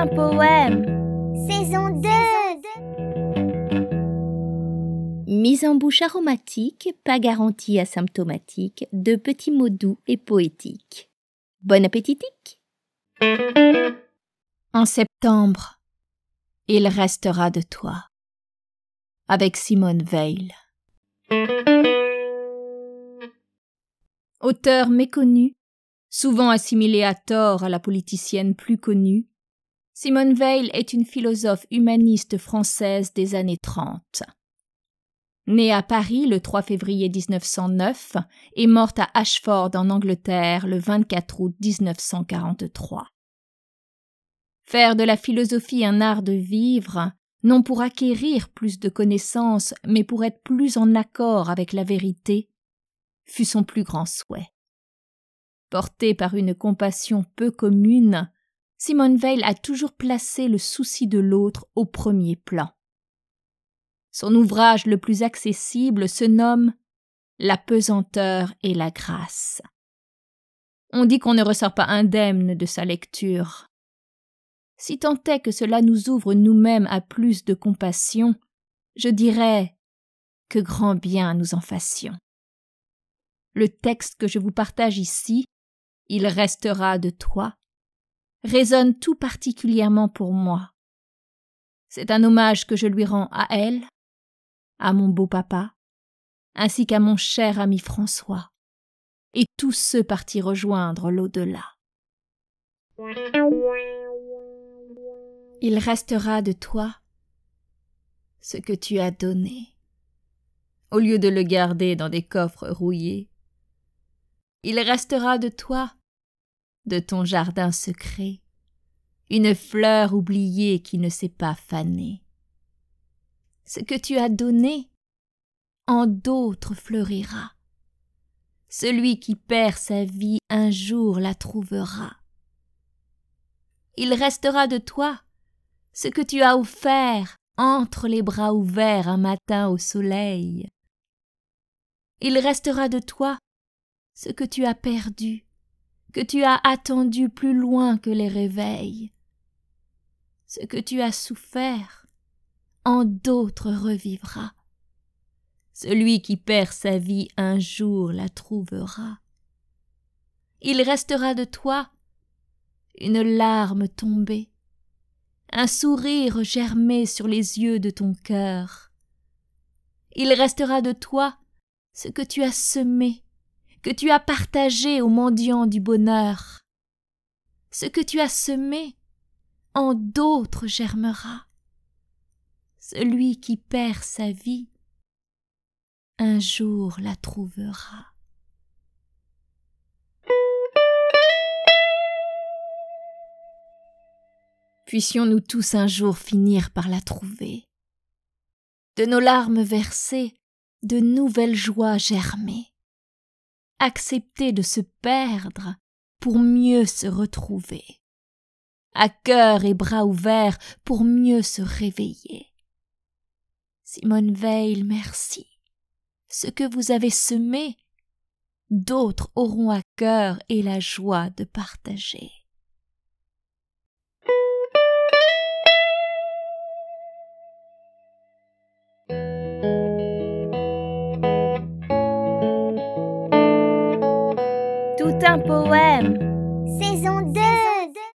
un poème. Saison 2 Mise en bouche aromatique, pas garantie asymptomatique, de petits mots doux et poétiques. Bon appétitique En septembre, il restera de toi. Avec Simone Veil. Auteur méconnu, souvent assimilée à tort à la politicienne plus connue, Simone Veil est une philosophe humaniste française des années 30. Née à Paris le 3 février 1909 et morte à Ashford en Angleterre le 24 août 1943. Faire de la philosophie un art de vivre, non pour acquérir plus de connaissances, mais pour être plus en accord avec la vérité, fut son plus grand souhait. Portée par une compassion peu commune, Simone Veil a toujours placé le souci de l'autre au premier plan. Son ouvrage le plus accessible se nomme La pesanteur et la grâce. On dit qu'on ne ressort pas indemne de sa lecture. Si tant est que cela nous ouvre nous-mêmes à plus de compassion, je dirais que grand bien nous en fassions. Le texte que je vous partage ici, Il restera de toi, résonne tout particulièrement pour moi. C'est un hommage que je lui rends à elle, à mon beau papa, ainsi qu'à mon cher ami François, et tous ceux partis rejoindre l'au-delà. Il restera de toi ce que tu as donné, au lieu de le garder dans des coffres rouillés il restera de toi, de ton jardin secret, une fleur oubliée qui ne s'est pas fanée. Ce que tu as donné, en d'autres fleurira. Celui qui perd sa vie un jour la trouvera. Il restera de toi ce que tu as offert entre les bras ouverts un matin au soleil. Il restera de toi ce que tu as perdu, que tu as attendu plus loin que les réveils. Ce que tu as souffert, en d'autres revivra. Celui qui perd sa vie un jour la trouvera. Il restera de toi une larme tombée, un sourire germé sur les yeux de ton cœur. Il restera de toi ce que tu as semé, que tu as partagé aux mendiants du bonheur. Ce que tu as semé, en d'autres germera. Celui qui perd sa vie, un jour la trouvera. Puissions-nous tous un jour finir par la trouver. De nos larmes versées, de nouvelles joies germer accepter de se perdre pour mieux se retrouver, à cœur et bras ouverts pour mieux se réveiller. Simone Veil, merci. Ce que vous avez semé, d'autres auront à cœur et la joie de partager. tout un poème. Saison 2